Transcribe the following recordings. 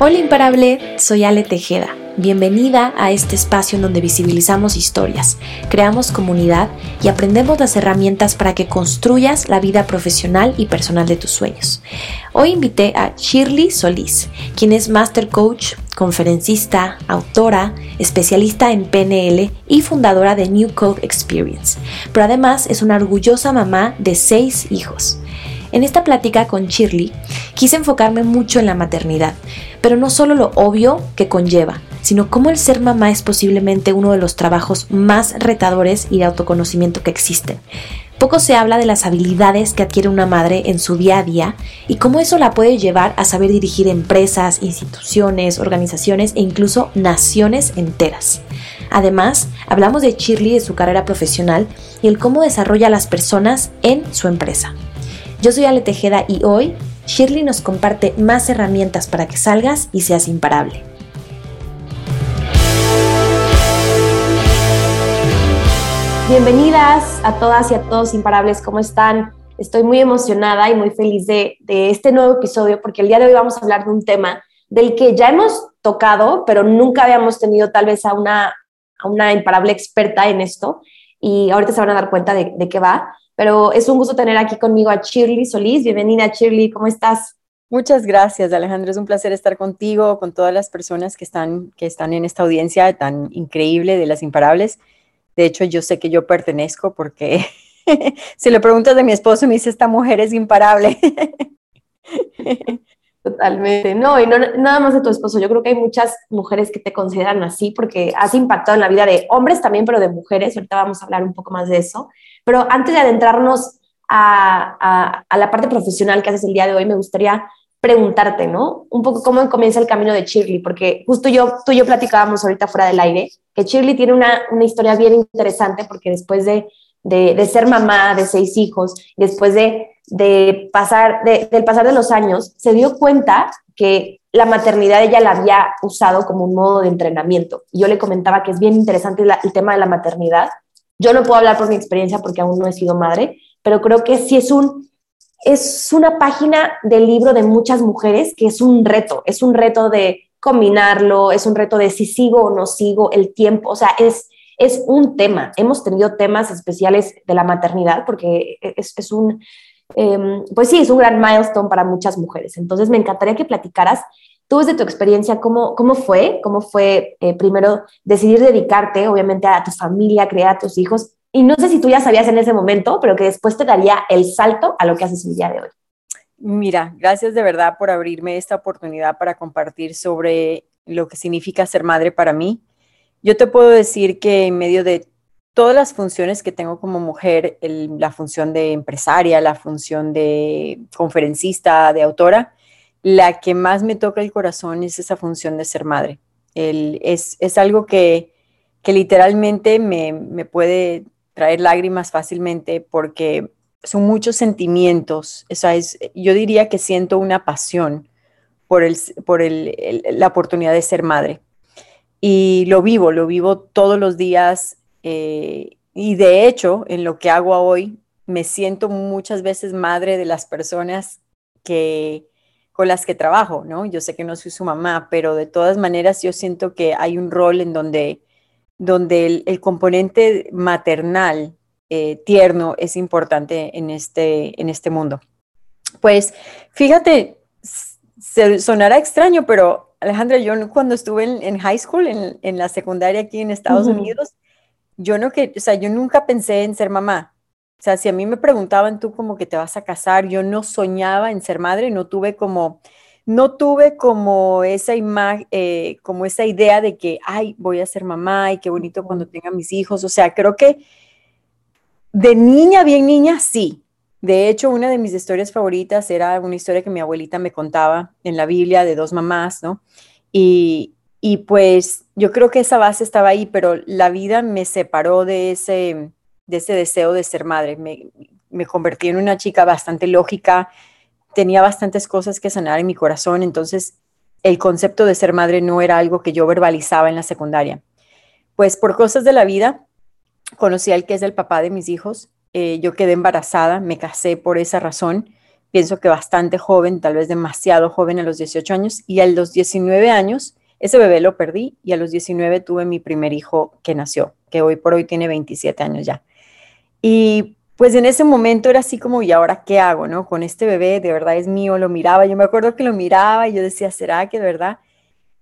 Hola imparable, soy Ale Tejeda. Bienvenida a este espacio en donde visibilizamos historias, creamos comunidad y aprendemos las herramientas para que construyas la vida profesional y personal de tus sueños. Hoy invité a Shirley Solís, quien es Master Coach, conferencista, autora, especialista en PNL y fundadora de New Code Experience, pero además es una orgullosa mamá de seis hijos. En esta plática con Shirley quise enfocarme mucho en la maternidad, pero no solo lo obvio que conlleva, sino cómo el ser mamá es posiblemente uno de los trabajos más retadores y de autoconocimiento que existen. Poco se habla de las habilidades que adquiere una madre en su día a día y cómo eso la puede llevar a saber dirigir empresas, instituciones, organizaciones e incluso naciones enteras. Además, hablamos de Shirley, de su carrera profesional y el cómo desarrolla a las personas en su empresa. Yo soy Ale Tejeda y hoy Shirley nos comparte más herramientas para que salgas y seas imparable. Bienvenidas a todas y a todos imparables, ¿cómo están? Estoy muy emocionada y muy feliz de, este nuevo episodio porque el día de hoy vamos a hablar de un tema del que ya hemos tocado, pero nunca habíamos tenido tal vez a una, a una imparable experta en esto y ahorita se van a dar cuenta de, de qué va. Pero es un gusto tener aquí conmigo a Shirley Solís. Bienvenida, Shirley, ¿cómo estás? Muchas gracias, Alejandro. Es un placer estar contigo, con todas las personas que están, que están en esta audiencia tan increíble de las imparables. De hecho, yo sé que yo pertenezco porque si le preguntas de mi esposo, me dice, esta mujer es imparable. Totalmente. No, y no, nada más de tu esposo. Yo creo que hay muchas mujeres que te consideran así porque has impactado en la vida de hombres también, pero de mujeres. Ahorita vamos a hablar un poco más de eso. Pero antes de adentrarnos a, la parte profesional que haces el día de hoy, me gustaría preguntarte, ¿no? Un poco cómo comienza el camino de Shirley, porque justo yo, tú y yo platicábamos ahorita fuera del aire, que Shirley tiene una, historia bien interesante porque después de, ser mamá de seis hijos, después de, pasar, del pasar de los años, se dio cuenta que la maternidad ella la había usado como un modo de entrenamiento. Y yo le comentaba que es bien interesante el tema de la maternidad, yo no puedo hablar por mi experiencia porque aún no he sido madre, pero creo que sí es un es una página del libro de muchas mujeres que es un reto, es un reto de combinarlo, es un reto de si sigo o no sigo el tiempo, o sea, es, es un tema. Hemos tenido temas especiales de la maternidad porque es, es un, em, pues sí, es un gran milestone para muchas mujeres. Entonces, me encantaría que platicaras Tú desde tu experiencia, ¿cómo, cómo fue? ¿Cómo fue eh, primero decidir dedicarte, obviamente, a tu familia, crear a tus hijos? Y no sé si tú ya sabías en ese momento, pero que después te daría el salto a lo que haces el día de hoy. Mira, gracias de verdad por abrirme esta oportunidad para compartir sobre lo que significa ser madre para mí. Yo te puedo decir que en medio de todas las funciones que tengo como mujer, la función de empresaria, la función de conferencista, de autora, la que más me toca el corazón es esa función de ser madre. es, algo que, literalmente me, puede traer lágrimas fácilmente porque son muchos sentimientos. es, yo diría que siento una pasión por, el, por la oportunidad de ser madre. Y lo vivo, lo vivo todos los días. Eh, y de hecho, en lo que hago hoy, me siento muchas veces madre de las personas que, con las que trabajo, ¿no? Yo sé que no soy su mamá, pero de todas maneras yo siento que hay un rol en donde, donde el, componente maternal eh, tierno es importante en este, en este mundo. Pues fíjate, se, sonará extraño, pero Alejandra, yo cuando estuve en, high school, en, la secundaria aquí en Estados Unidos, yo no que, o sea, yo nunca pensé en ser mamá. O sea, si a mí me preguntaban tú como que te vas a casar, yo no soñaba en ser madre, no tuve como, no tuve como esa imagen, eh, como esa idea de que, ay, voy a ser mamá y qué bonito cuando tenga mis hijos. O sea, creo que de niña, bien niña, sí. De hecho, una de mis historias favoritas era una historia que mi abuelita me contaba en la Biblia de dos mamás, ¿no? Y, y pues yo creo que esa base estaba ahí, pero la vida me separó de ese de ese deseo de ser madre. Me, me convertí en una chica bastante lógica, tenía bastantes cosas que sanar en mi corazón, entonces el concepto de ser madre no era algo que yo verbalizaba en la secundaria. Pues por cosas de la vida, conocí al que es el papá de mis hijos, eh, yo quedé embarazada, me casé por esa razón, pienso que bastante joven, tal vez demasiado joven a los 18 años, y a los 19 años, ese bebé lo perdí y a los 19 tuve mi primer hijo que nació, que hoy por hoy tiene 27 años ya. Y pues en ese momento era así como, ¿y ahora qué hago, no? Con este bebé, de verdad es mío, lo miraba, yo me acuerdo que lo miraba y yo decía, ¿será que de verdad?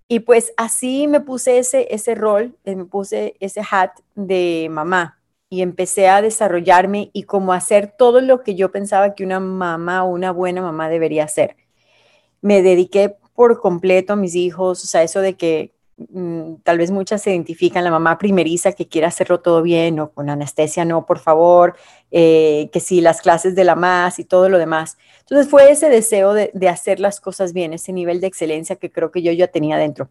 Y pues así me puse ese, ese rol, eh, me puse ese hat de mamá y empecé a desarrollarme y como hacer todo lo que yo pensaba que una mamá una buena mamá debería hacer. Me dediqué por completo a mis hijos, o sea, eso de que mm, tal vez muchas se identifican, la mamá primeriza que quiere hacerlo todo bien o con anestesia, no, por favor, eh, que sí, las clases de la más y todo lo demás. Entonces fue ese deseo de, de, hacer las cosas bien, ese nivel de excelencia que creo que yo ya tenía dentro.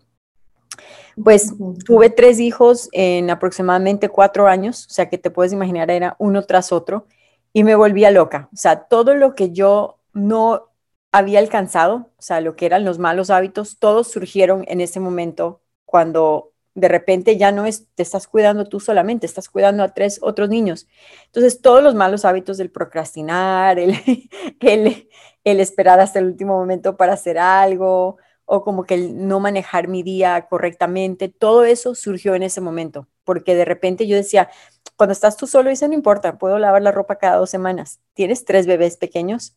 Pues tuve tres hijos en aproximadamente cuatro años, o sea que te puedes imaginar, era uno tras otro, y me volvía loca. O sea, todo lo que yo no había alcanzado, o sea, lo que eran los malos hábitos, todos surgieron en ese momento cuando de repente ya no es, te estás cuidando tú solamente, estás cuidando a tres otros niños. Entonces, todos los malos hábitos del procrastinar, el, el, esperar hasta el último momento para hacer algo, o como que el no manejar mi día correctamente, todo eso surgió en ese momento, porque de repente yo decía, cuando estás tú solo, dice, no importa, puedo lavar la ropa cada dos semanas. Tienes tres bebés pequeños,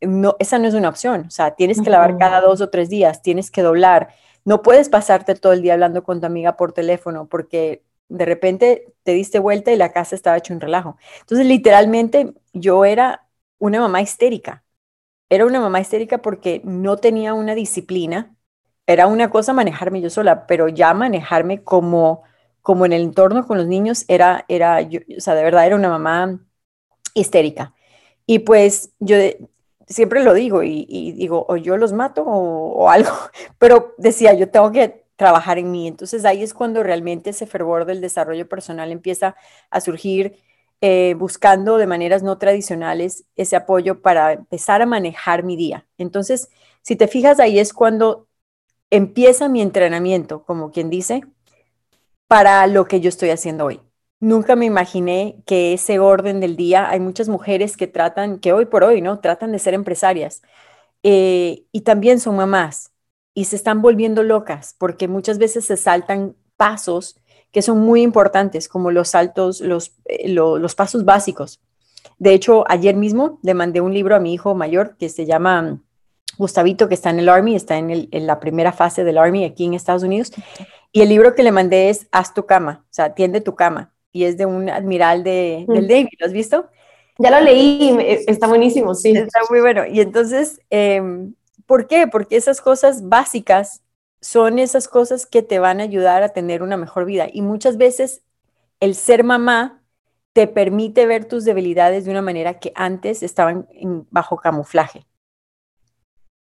no, esa no es una opción, o sea, tienes que lavar cada dos o tres días, tienes que doblar, no puedes pasarte todo el día hablando con tu amiga por teléfono porque de repente te diste vuelta y la casa estaba hecho un relajo. Entonces, literalmente, yo era una mamá histérica. Era una mamá histérica porque no tenía una disciplina. Era una cosa manejarme yo sola, pero ya manejarme como, como en el entorno con los niños era, era yo, o sea, de verdad era una mamá histérica. Y pues yo siempre lo digo y, digo, o yo los mato o, algo, pero decía, yo tengo que trabajar en mí. Entonces ahí es cuando realmente ese fervor del desarrollo personal empieza a surgir, eh, buscando de maneras no tradicionales ese apoyo para empezar a manejar mi día. Entonces, si te fijas, ahí es cuando empieza mi entrenamiento, como quien dice, para lo que yo estoy haciendo hoy. Nunca me imaginé que ese orden del día, hay muchas mujeres que tratan, que hoy por hoy, ¿no? Tratan de ser empresarias eh, y también son mamás y se están volviendo locas porque muchas veces se saltan pasos que son muy importantes, como los saltos, los, eh, los pasos básicos. De hecho, ayer mismo le mandé un libro a mi hijo mayor que se llama Gustavito, que está en el Army, está en, el, en la primera fase del Army aquí en Estados Unidos. Y el libro que le mandé es Haz tu cama, o sea, tiende tu cama y es de un admiral de, del Navy, ¿lo has visto? Ya lo leí, está buenísimo, sí. Está muy bueno. Y entonces, em, ¿por qué? Porque esas cosas básicas son esas cosas que te van a ayudar a tener una mejor vida. Y muchas veces el ser mamá te permite ver tus debilidades de una manera que antes estaban bajo camuflaje.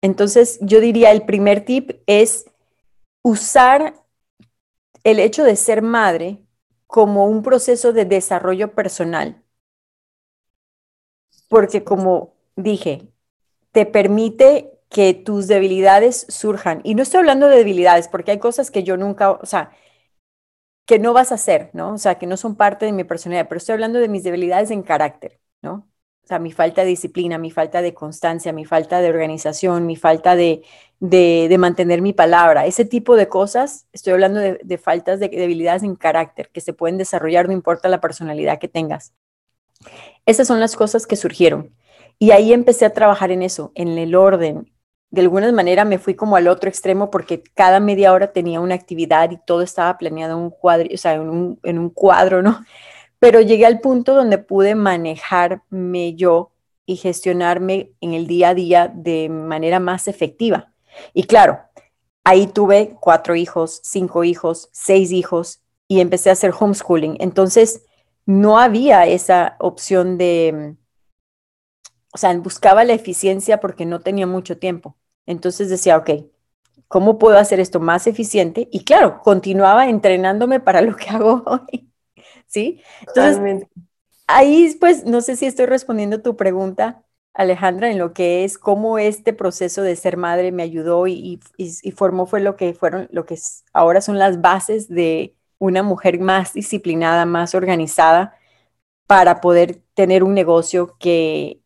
Entonces, yo diría, el primer tip es usar el hecho de ser madre como un proceso de desarrollo personal. Porque como dije, te permite que tus debilidades surjan. Y no estoy hablando de debilidades, porque hay cosas que yo nunca, o sea, que no vas a hacer, ¿no? O sea, que no son parte de mi personalidad, pero estoy hablando de mis debilidades en carácter, ¿no? O sea, mi falta de disciplina, mi falta de constancia, mi falta de organización, mi falta de, de, mantener mi palabra, ese tipo de cosas, estoy hablando de, faltas de debilidades en carácter que se pueden desarrollar, no importa la personalidad que tengas. Esas son las cosas que surgieron. Y ahí empecé a trabajar en eso, en el orden. De alguna manera me fui como al otro extremo porque cada media hora tenía una actividad y todo estaba planeado en un cuadro, o sea, en un, en un cuadro, ¿no? Pero llegué al punto donde pude manejarme yo y gestionarme en el día a día de manera más efectiva. Y claro, ahí tuve cuatro hijos, cinco hijos, seis hijos y empecé a hacer homeschooling. Entonces, no había esa opción de, o sea, buscaba la eficiencia porque no tenía mucho tiempo. Entonces decía, ok, ¿cómo puedo hacer esto más eficiente? Y claro, continuaba entrenándome para lo que hago hoy. ¿Sí? Entonces, ahí pues, no sé si estoy respondiendo tu pregunta, Alejandra, en lo que es cómo este proceso de ser madre me ayudó y, formó fue lo que fueron, lo que ahora son las bases de una mujer más disciplinada, más organizada, para poder tener un negocio que,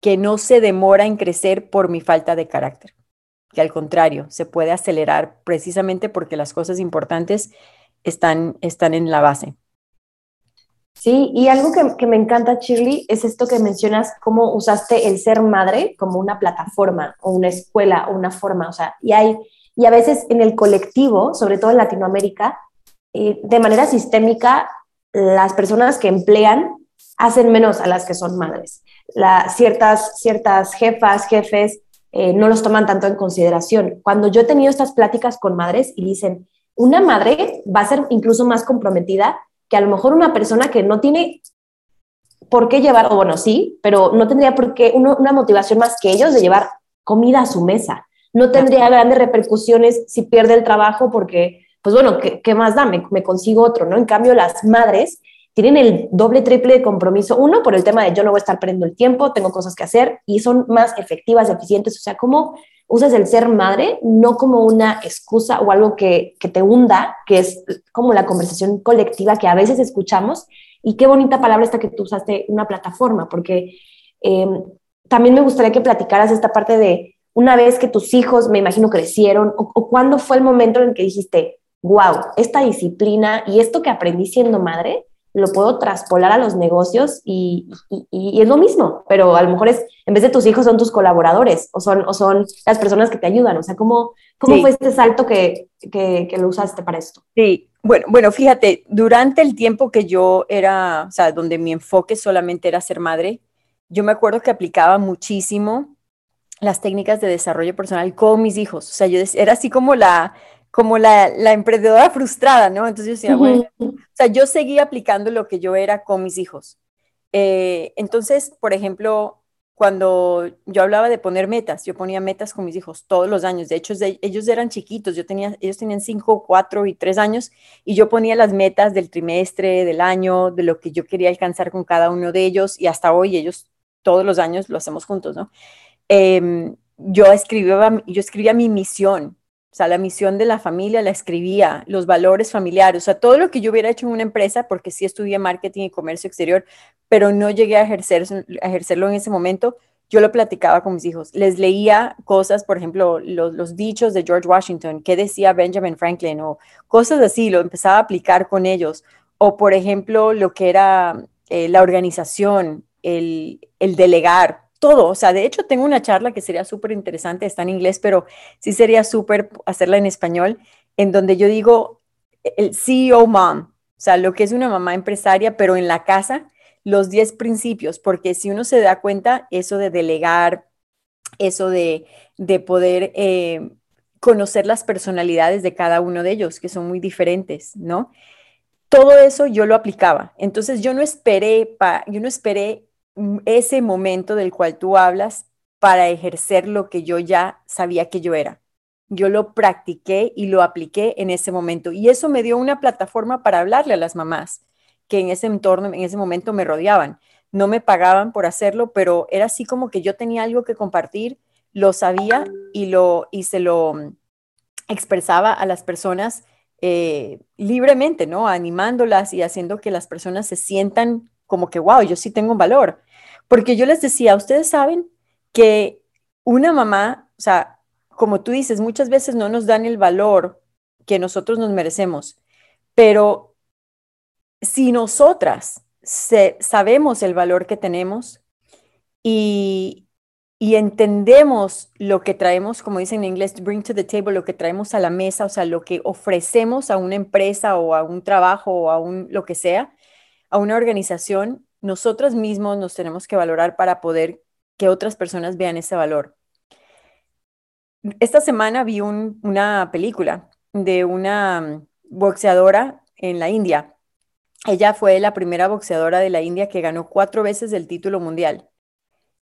que no se demora en crecer por mi falta de carácter, que al contrario, se puede acelerar precisamente porque las cosas importantes están, están en la base. Sí, y algo que, me encanta, Shirley, es esto que mencionas, cómo usaste el ser madre como una plataforma o una escuela o una forma, o sea, y hay, y a veces en el colectivo, sobre todo en Latinoamérica, eh, de manera sistémica, las personas que emplean hacen menos a las que son madres. ciertas, ciertas jefas, jefes, eh, no los toman tanto en consideración. Cuando yo he tenido estas pláticas con madres y dicen, una madre va a ser incluso más comprometida que a lo mejor una persona que no tiene por qué llevar, o bueno, sí, pero no tendría por qué una motivación más que ellos de llevar comida a su mesa. No tendría grandes repercusiones si pierde el trabajo porque, pues bueno, ¿qué, más da? Me, me, consigo otro, ¿no? En cambio, las madres tienen el doble, triple de compromiso. Uno, por el tema de yo no voy a estar perdiendo el tiempo, tengo cosas que hacer y son más efectivas, eficientes. O sea, ¿cómo usas el ser madre no como una excusa o algo que, te hunda, que es como la conversación colectiva que a veces escuchamos. Y qué bonita palabra esta que tú usaste, una plataforma, porque em, también me gustaría que platicaras esta parte de una vez que tus hijos, me imagino, crecieron, o, o cuándo fue el momento en el que dijiste, wow, esta disciplina y esto que aprendí siendo madre, lo puedo traspolar a los negocios y, es lo mismo, pero a lo mejor es, en vez de tus hijos son tus colaboradores o son, o son las personas que te ayudan. O sea, ¿cómo, cómo fue este salto que, que, lo usaste para esto? Sí, bueno, bueno, fíjate, durante el tiempo que yo era, o sea, donde mi enfoque solamente era ser madre, yo me acuerdo que aplicaba muchísimo las técnicas de desarrollo personal con mis hijos. O sea, yo era así como la, como la, la, emprendedora frustrada, ¿no? Entonces yo decía, bueno, o sea, yo seguía aplicando lo que yo era con mis hijos. Eh, entonces, por ejemplo, cuando yo hablaba de poner metas, yo ponía metas con mis hijos todos los años. De hecho, ellos eran chiquitos, yo tenía, ellos tenían cinco, cuatro y tres años, y yo ponía las metas del trimestre, del año, de lo que yo quería alcanzar con cada uno de ellos, y hasta hoy ellos todos los años lo hacemos juntos, ¿no? Em, yo, escribía, yo escribía mi misión, o sea, la misión de la familia la escribía, los valores familiares, o sea, todo lo que yo hubiera hecho en una empresa, porque sí estudié marketing y comercio exterior, pero no llegué a, ejercer, ejercerlo en ese momento, yo lo platicaba con mis hijos. Les leía cosas, por ejemplo, los, dichos de George Washington, qué decía Benjamin Franklin, o cosas así, lo empezaba a aplicar con ellos. O, por ejemplo, lo que era eh, la organización, el, el delegar, todo. O sea, de hecho tengo una charla que sería súper interesante, está en inglés, pero sí sería súper hacerla en español, en donde yo digo el CEO mom, o sea, lo que es una mamá empresaria, pero en la casa, los 10 principios, porque si uno se da cuenta, eso de delegar, eso de, de poder eh, conocer las personalidades de cada uno de ellos, que son muy diferentes, ¿no? Todo eso yo lo aplicaba. Entonces yo no esperé, pa, yo no esperé ese momento del cual tú hablas para ejercer lo que yo ya sabía que yo era. Yo lo practiqué y lo apliqué en ese momento. Y eso me dio una plataforma para hablarle a las mamás que en ese entorno, en ese momento me rodeaban. No me pagaban por hacerlo, pero era así como que yo tenía algo que compartir, lo sabía y, lo, y se lo mm, expresaba a las personas eh, libremente, ¿no? Animándolas y haciendo que las personas se sientan como que, wow, yo sí tengo un valor. Porque yo les decía, ustedes saben que una mamá, o sea, como tú dices, muchas veces no nos dan el valor que nosotros nos merecemos, pero si nosotras sabemos el valor que tenemos y, y entendemos lo que traemos, como dicen en inglés, bring to the table, lo que traemos a la mesa, o sea, lo que ofrecemos a una empresa o a un trabajo o a un lo que sea, a una organización, nosotros mismos nos tenemos que valorar para poder que otras personas vean ese valor. Esta semana vi una película de una boxeadora en la India. Ella fue la primera boxeadora de la India que ganó cuatro veces el título mundial.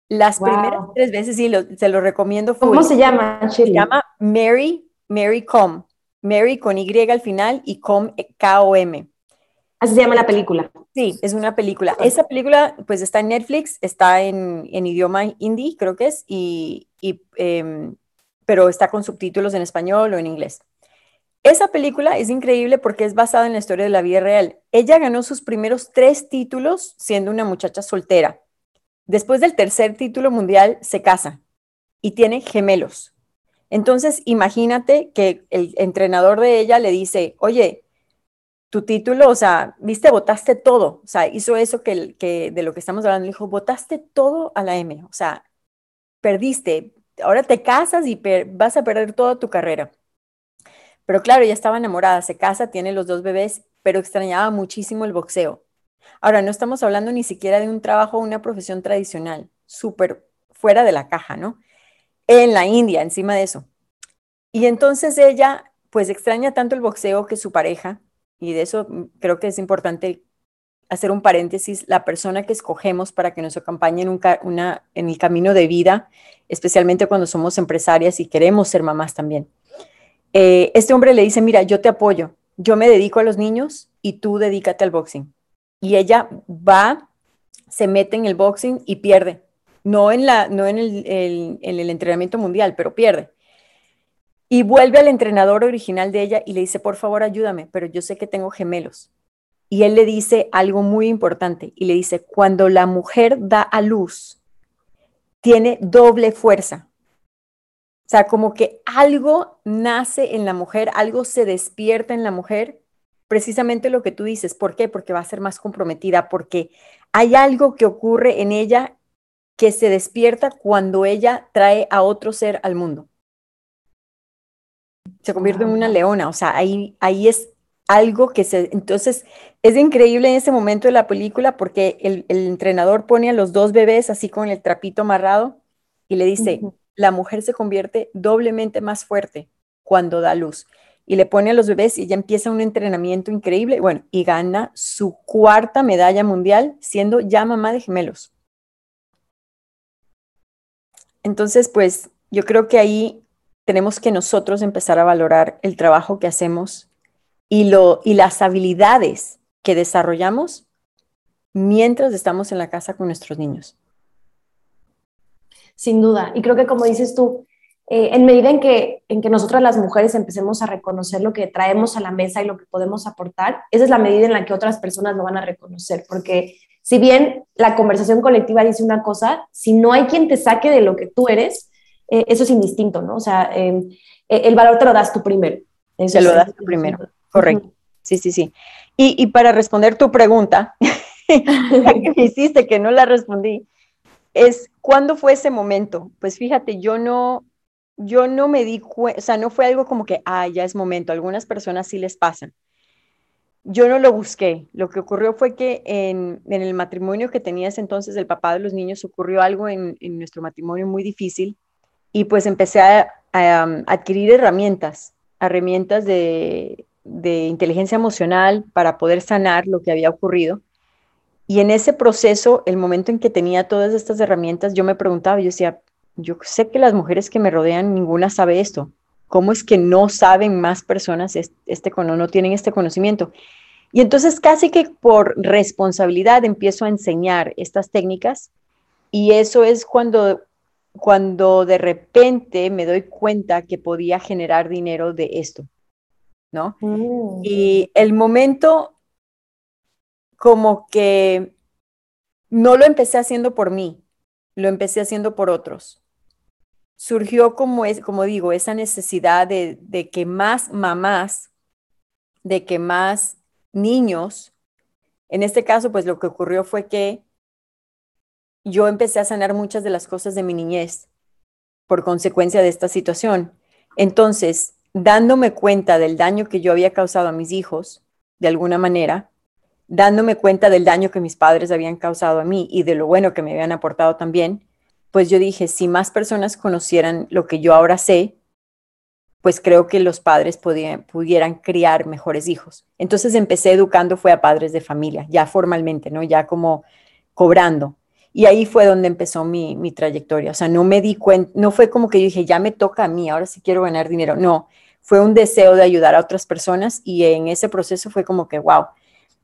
Las primeras tres veces, sí, se lo recomiendo. ¿Cómo se llama? Se llama Mary, Mary Com. Mary con Y al final y Com, K-O-M. Así se llama la película. Sí, es una película. Esa película pues está en Netflix, está en, idioma hindi, creo que es, y, em, pero está con subtítulos en español o en inglés. Esa película es increíble porque es basada en la historia de la vida real. Ella ganó sus primeros tres títulos siendo una muchacha soltera. después del tercer título mundial se casa y tiene gemelos. Entonces, imagínate que el entrenador de ella le dice, oye, tu título, o sea, viste, votaste todo, o sea, hizo eso que, que de lo que estamos hablando, dijo, votaste todo a la M, o sea, perdiste, ahora te casas y vas a perder toda tu carrera. Pero claro, ella estaba enamorada, se casa, tiene los dos bebés, pero extrañaba muchísimo el boxeo. Ahora, no estamos hablando ni siquiera de un trabajo o una profesión tradicional, súper fuera de la caja, ¿no? En la India, encima de eso. Y entonces ella, pues extraña tanto el boxeo que su pareja, y de eso creo que es importante hacer un paréntesis, la persona que escogemos para que nos acompañe en, una, en el camino de vida, especialmente cuando somos empresarias y queremos ser mamás también. Eh, este hombre le dice, mira, yo te apoyo, yo me dedico a los niños y tú dedícate al boxing. Y ella va, se mete en el boxing y pierde. No en, la, no en el entrenamiento mundial, pero pierde. Y vuelve al entrenador original de ella y le dice, por favor, ayúdame, pero yo sé que tengo gemelos. Y él le dice algo muy importante y le dice, cuando la mujer da a luz, tiene doble fuerza. O sea, como que algo nace en la mujer, algo se despierta en la mujer, precisamente lo que tú dices. ¿Por qué? Porque va a ser más comprometida, porque hay algo que ocurre en ella que se despierta cuando ella trae a otro ser al mundo se convierte en una leona, o sea, ahí, ahí es algo que se, entonces es increíble en ese momento de la película porque el, entrenador pone a los dos bebés así con el trapito amarrado y le dice, la mujer se convierte doblemente más fuerte cuando da luz. Y le pone a los bebés y ya empieza un entrenamiento increíble, bueno, y gana su cuarta medalla mundial siendo ya mamá de gemelos. Entonces, pues yo creo que ahí tenemos que nosotros empezar a valorar el trabajo que hacemos y, lo, y las habilidades que desarrollamos mientras estamos en la casa con nuestros niños. Sin duda. Y creo que como dices tú, eh, en medida en que, en que nosotras las mujeres empecemos a reconocer lo que traemos a la mesa y lo que podemos aportar, esa es la medida en la que otras personas lo van a reconocer. Porque si bien la conversación colectiva dice una cosa, si no hay quien te saque de lo que tú eres, eh, eso es indistinto, ¿no? O sea, em, e, el valor te lo das tú primero. Eso lo das tú primero, correcto. Sí, sí, sí. Y, y para responder tu pregunta, que me hiciste que no la respondí, es ¿cuándo fue ese momento? Pues fíjate, yo no, yo no me di cuenta, o sea, no fue algo como que, ah, ya es momento, algunas personas sí les pasan. Yo no lo busqué. Lo que ocurrió fue que en, en el matrimonio que tenías entonces, el papá de los niños, ocurrió algo en, en nuestro matrimonio muy difícil y pues empecé a, um, adquirir herramientas, herramientas de, inteligencia emocional para poder sanar lo que había ocurrido. Y en ese proceso, el momento en que tenía todas estas herramientas, yo me preguntaba, yo decía, yo sé que las mujeres que me rodean, ninguna sabe esto. ¿Cómo es que no saben más personas este, no tienen este conocimiento? Y entonces casi que por responsabilidad empiezo a enseñar estas técnicas y eso es cuando cuando de repente me doy cuenta que podía generar dinero de esto, ¿no? Mm. Y el momento como que no lo empecé haciendo por mí, lo empecé haciendo por otros. Surgió como es, como digo, esa necesidad de, de que más mamás, de que más niños, en este caso, pues lo que ocurrió fue que yo empecé a sanar muchas de las cosas de mi niñez por consecuencia de esta situación. Entonces, dándome cuenta del daño que yo había causado a mis hijos, de alguna manera, dándome cuenta del daño que mis padres habían causado a mí y de lo bueno que me habían aportado también, pues yo dije, si más personas conocieran lo que yo ahora sé, pues creo que los padres pudieran criar mejores hijos. Entonces empecé educando, fue a padres de familia, ya formalmente, ¿no? Ya como cobrando. Y ahí fue donde empezó mi, mi, trayectoria. O sea, no me di cuenta, no fue como que yo dije, ya me toca a mí, ahora sí quiero ganar dinero. No, fue un deseo de ayudar a otras personas y en ese proceso fue como que, wow.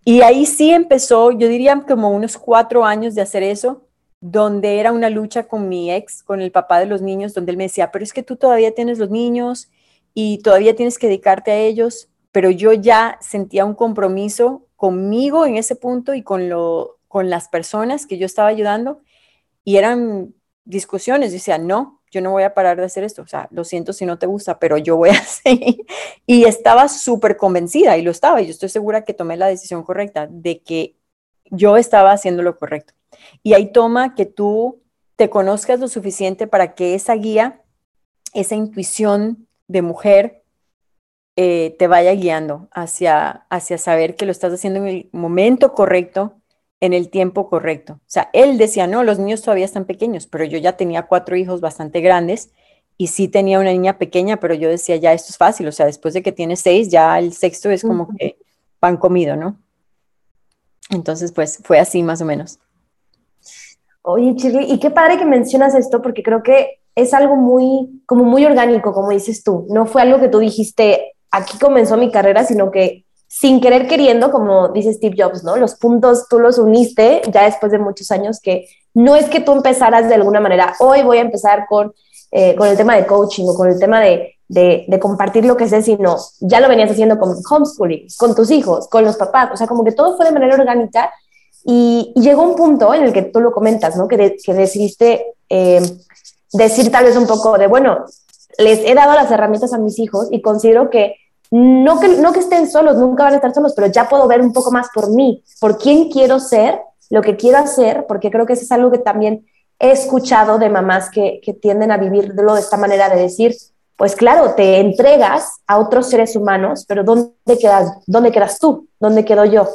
Y ahí sí empezó, yo diría como unos cuatro años de hacer eso, donde era una lucha con mi ex, con el papá de los niños, donde él me decía, pero es que tú todavía tienes los niños y todavía tienes que dedicarte a ellos, pero yo ya sentía un compromiso conmigo en ese punto y con lo con las personas que yo estaba ayudando y eran discusiones, decía, no, yo no voy a parar de hacer esto, o sea, lo siento si no te gusta, pero yo voy a seguir. Y estaba súper convencida, y lo estaba, y yo estoy segura que tomé la decisión correcta de que yo estaba haciendo lo correcto. Y ahí toma que tú te conozcas lo suficiente para que esa guía, esa intuición de mujer, eh, te vaya guiando hacia, hacia saber que lo estás haciendo en el momento correcto, en el tiempo correcto. O sea, él decía, no, los niños todavía están pequeños, pero yo ya tenía cuatro hijos bastante grandes y sí tenía una niña pequeña, pero yo decía, ya esto es fácil, o sea, después de que tienes seis, ya el sexto es como que pan comido, ¿no? Entonces, pues fue así más o menos. Oye, Chirri, y qué padre que mencionas esto, porque creo que es algo muy, como muy orgánico, como dices tú. No fue algo que tú dijiste, aquí comenzó mi carrera, sino que sin querer queriendo, como dice Steve Jobs, ¿no? Los puntos tú los uniste ya después de muchos años que no es que tú empezaras de alguna manera, hoy voy a empezar con, eh, con el tema de coaching o con el tema de, de, compartir lo que sé, sino ya lo venías haciendo con homeschooling, con tus hijos, con los papás, o sea, como que todo fue de manera orgánica y, llegó un punto en el que tú lo comentas, ¿no? Que, que decidiste eh, decir tal vez un poco de, bueno, les he dado las herramientas a mis hijos y considero que no que, no que estén solos, nunca van a estar solos, pero ya puedo ver un poco más por mí, por quién quiero ser, lo que quiero hacer, porque creo que eso es algo que también he escuchado de mamás que, que tienden a vivirlo de esta manera, de decir, pues claro, te entregas a otros seres humanos, pero ¿dónde quedas, dónde quedas tú? ¿Dónde quedo yo?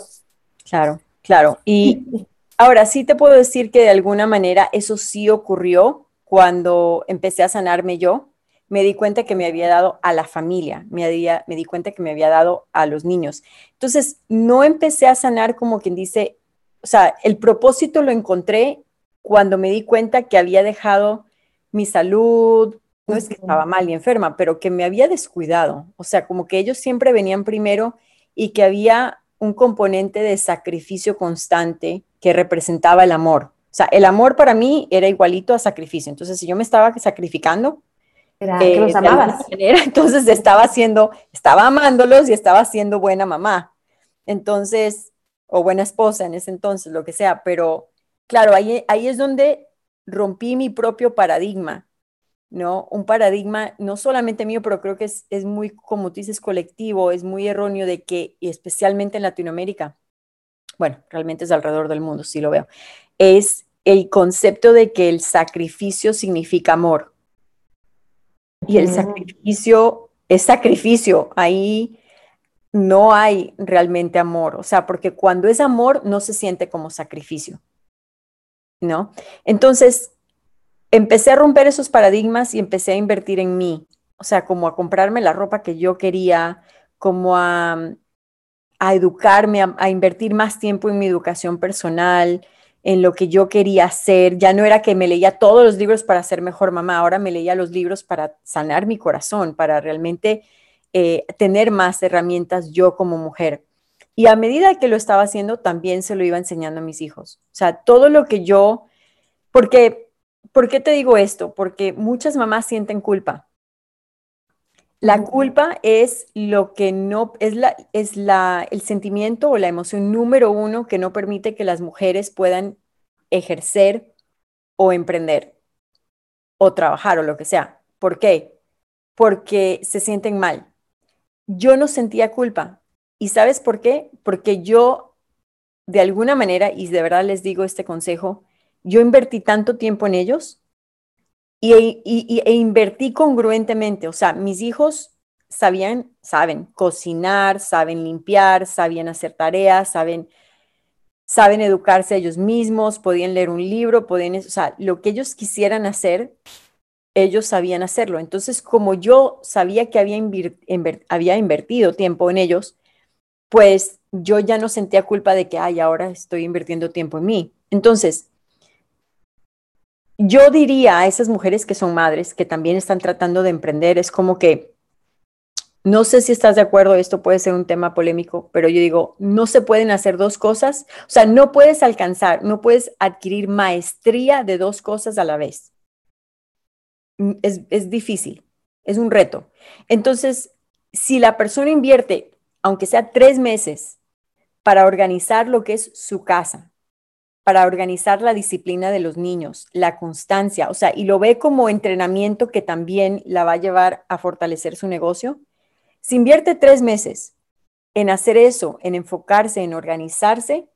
Claro, claro. Y ahora sí te puedo decir que de alguna manera eso sí ocurrió cuando empecé a sanarme yo me di cuenta que me había dado a la familia, me, había, me di cuenta que me había dado a los niños. Entonces, no empecé a sanar como quien dice, o sea, el propósito lo encontré cuando me di cuenta que había dejado mi salud, no es que estaba mal y enferma, pero que me había descuidado. O sea, como que ellos siempre venían primero y que había un componente de sacrificio constante que representaba el amor. O sea, el amor para mí era igualito a sacrificio. Entonces, si yo me estaba sacrificando, que los amabas. entonces estaba haciendo, estaba amándolos y estaba siendo buena mamá. Entonces, o buena esposa en ese entonces, lo que sea, pero claro, ahí, ahí es donde rompí mi propio paradigma, ¿no? Un paradigma no solamente mío, pero creo que es, es muy, como tú dices, colectivo, es muy erróneo de que, y especialmente en Latinoamérica, bueno, realmente es alrededor del mundo, sí lo veo, es el concepto de que el sacrificio significa amor. Y el sacrificio es sacrificio, ahí no hay realmente amor, o sea, porque cuando es amor no se siente como sacrificio, ¿no? Entonces, empecé a romper esos paradigmas y empecé a invertir en mí, o sea, como a comprarme la ropa que yo quería, como a, a educarme, a invertir más tiempo en mi educación personal, en lo que yo quería hacer. Ya no era que me leía todos los libros para ser mejor mamá, ahora me leía los libros para sanar mi corazón, para realmente eh, tener más herramientas yo como mujer. Y a medida que lo estaba haciendo, también se lo iba enseñando a mis hijos. O sea, todo lo que yo, porque, ¿por qué te digo esto? Porque muchas mamás sienten culpa. La culpa es lo que no es la es la el sentimiento o la emoción número uno que no permite que las mujeres puedan ejercer o emprender o trabajar o lo que sea. ¿Por qué? Porque se sienten mal. Yo no sentía culpa. ¿Y sabes por qué? Porque yo, de alguna manera, y de verdad les digo este consejo, yo invertí tanto tiempo en ellos y, e invertí congruentemente. O sea, mis hijos sabían, saben cocinar, saben limpiar, sabían hacer tareas, saben, saben educarse ellos mismos, podían leer un libro, podían, o sea, lo que ellos quisieran hacer, ellos sabían hacerlo. Entonces, como yo sabía que había, había invertido tiempo en ellos, pues yo ya no sentía culpa de que, ay, ahora estoy invirtiendo tiempo en mí. Entonces, yo diría a esas mujeres que son madres, que también están tratando de emprender, es como que, no sé si estás de acuerdo, esto puede ser un tema polémico, pero yo digo, no se pueden hacer dos cosas, o sea, no puedes alcanzar, no puedes adquirir maestría de dos cosas a la vez. Mm, es, es difícil, es un reto. Entonces, si la persona invierte, aunque sea tres meses, para organizar lo que es su casa, para organizar la disciplina de los niños, la constancia, o sea, y lo ve como entrenamiento que también la va a llevar a fortalecer su negocio. Si invierte tres meses en hacer eso, en enfocarse, en organizarse,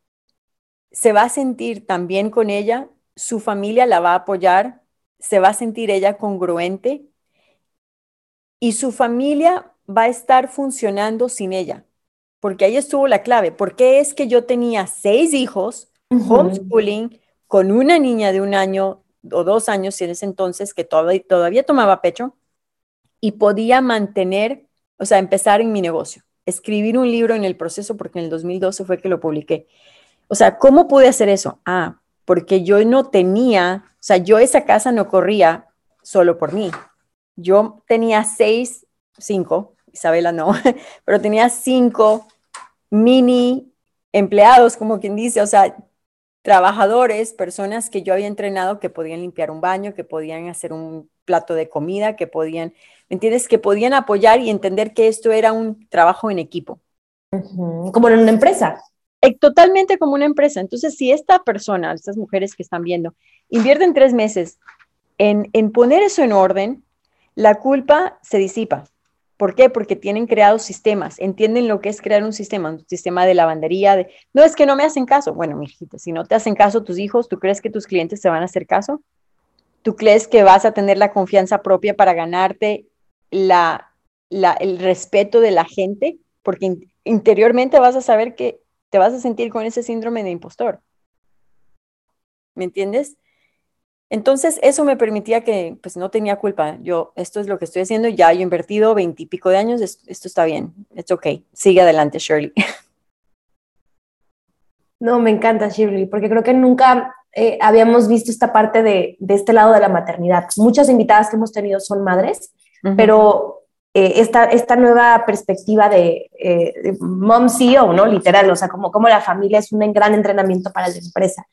se va a sentir también con ella, su familia la va a apoyar, se va a sentir ella congruente y su familia va a estar funcionando sin ella, porque ahí estuvo la clave. porque es que yo tenía seis hijos, homeschooling, con una niña de un año o dos años en ese entonces que todavía, todavía tomaba pecho y podía mantener, o sea, empezar en mi negocio, escribir un libro en el proceso, porque en el 2012 fue que lo publiqué. O sea, ¿cómo pude hacer eso? Ah, porque yo no tenía, o sea, yo esa casa no corría solo por mí. Yo tenía seis, cinco, Isabela no, pero tenía cinco mini empleados, como quien dice, o sea, trabajadores, personas que yo había entrenado que podían limpiar un baño, que podían hacer un plato de comida, que podían, ¿me entiendes? Que podían apoyar y entender que esto era un trabajo en equipo. Como en una empresa. Eh, totalmente como una empresa. Entonces, si esta persona, estas mujeres que están viendo, invierten tres meses en, en poner eso en orden, la culpa se disipa. ¿Por qué? Porque tienen creados sistemas, entienden lo que es crear un sistema, un sistema de lavandería, de, no es que no me hacen caso. Bueno, mi hijita, si no te hacen caso tus hijos, ¿tú crees que tus clientes te van a hacer caso? ¿Tú crees que vas a tener la confianza propia para ganarte la, el respeto de la gente? Porque interiormente vas a saber que te vas a sentir con ese síndrome de impostor. ¿Me entiendes? Entonces, eso me permitía que, pues, no tenía culpa. Yo, esto es lo que estoy haciendo, ya he invertido veintipico de años, esto, está bien, es ok. Sigue adelante, Shirley. No, me encanta, Shirley, porque creo que nunca eh, habíamos visto esta parte de, este lado de la maternidad. Muchas invitadas que hemos tenido son madres, pero eh, esta, esta, nueva perspectiva de, eh, mom CEO, ¿no? Literal, o sea, como, como la familia es un gran entrenamiento para la empresa.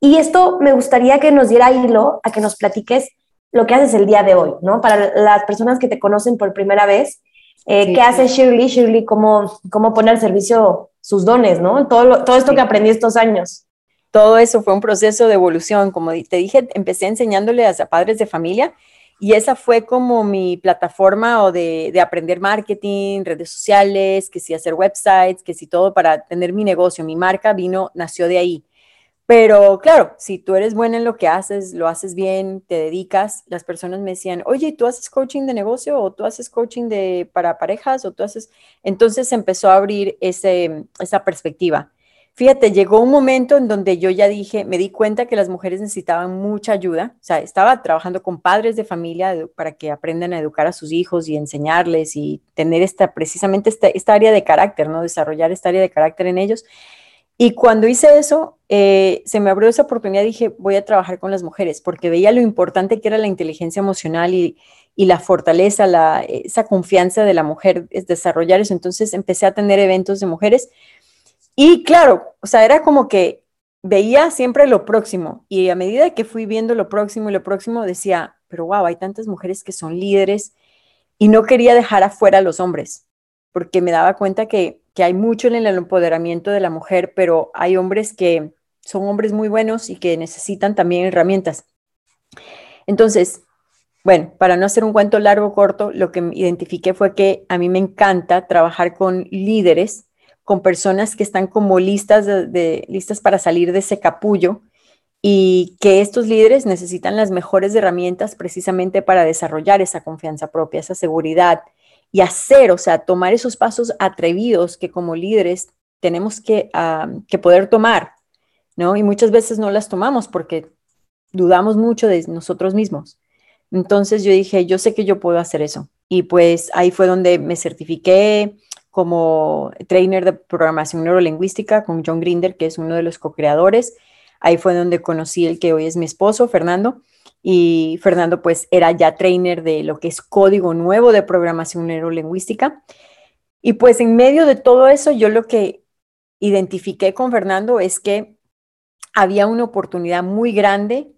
Y esto me gustaría que nos diera hilo a que nos platiques lo que haces el día de hoy, ¿no? Para las personas que te conocen por primera vez, eh, ¿qué hace Shirley? Shirley, ¿cómo, cómo pone al servicio sus dones, ¿no? Todo, todo esto que aprendí estos años. Todo eso fue un proceso de evolución. Como te dije, empecé enseñándole a padres de familia y esa fue como mi plataforma o de, de, aprender marketing, redes sociales, que si hacer websites, que si todo para tener mi negocio, mi marca vino, nació de ahí. Pero claro, si tú eres buena en lo que haces, lo haces bien, te dedicas, las personas me decían, oye, ¿tú haces coaching de negocio o tú haces coaching de, para parejas o tú haces... Entonces empezó a abrir ese, esa perspectiva. Fíjate, llegó un momento en donde yo ya dije, me di cuenta que las mujeres necesitaban mucha ayuda. O sea, estaba trabajando con padres de familia para que aprendan a educar a sus hijos y enseñarles y tener esta, precisamente esta, esta área de carácter, ¿no? Desarrollar esta área de carácter en ellos. Y cuando hice eso, eh, se me abrió esa oportunidad, dije, voy a trabajar con las mujeres, porque veía lo importante que era la inteligencia emocional y, la fortaleza, la, esa confianza de la mujer, es desarrollar eso. Entonces empecé a tener eventos de mujeres. Y claro, o sea, era como que veía siempre lo próximo. Y a medida que fui viendo lo próximo y lo próximo, decía, pero wow, hay tantas mujeres que son líderes y no quería dejar afuera a los hombres, porque me daba cuenta que que hay mucho en el empoderamiento de la mujer, pero hay hombres que son hombres muy buenos y que necesitan también herramientas. Entonces, bueno, para no hacer un cuento largo o corto, lo que identifiqué fue que a mí me encanta trabajar con líderes, con personas que están como listas, de, listas para salir de ese capullo y que estos líderes necesitan las mejores herramientas precisamente para desarrollar esa confianza propia, esa seguridad, y hacer, o sea, tomar esos pasos atrevidos que como líderes tenemos que, que poder tomar, Y muchas veces no las tomamos porque dudamos mucho de nosotros mismos. Entonces yo dije, yo sé que yo puedo hacer eso. Y pues ahí fue donde me certifiqué como trainer de programación neurolingüística con John Grinder, que es uno de los co-creadores. Ahí fue donde conocí el que hoy es mi esposo, Fernando y Fernando pues era ya trainer de lo que es código nuevo de programación neurolingüística. Y pues en medio de todo eso yo lo que identifiqué con Fernando es que había una oportunidad muy grande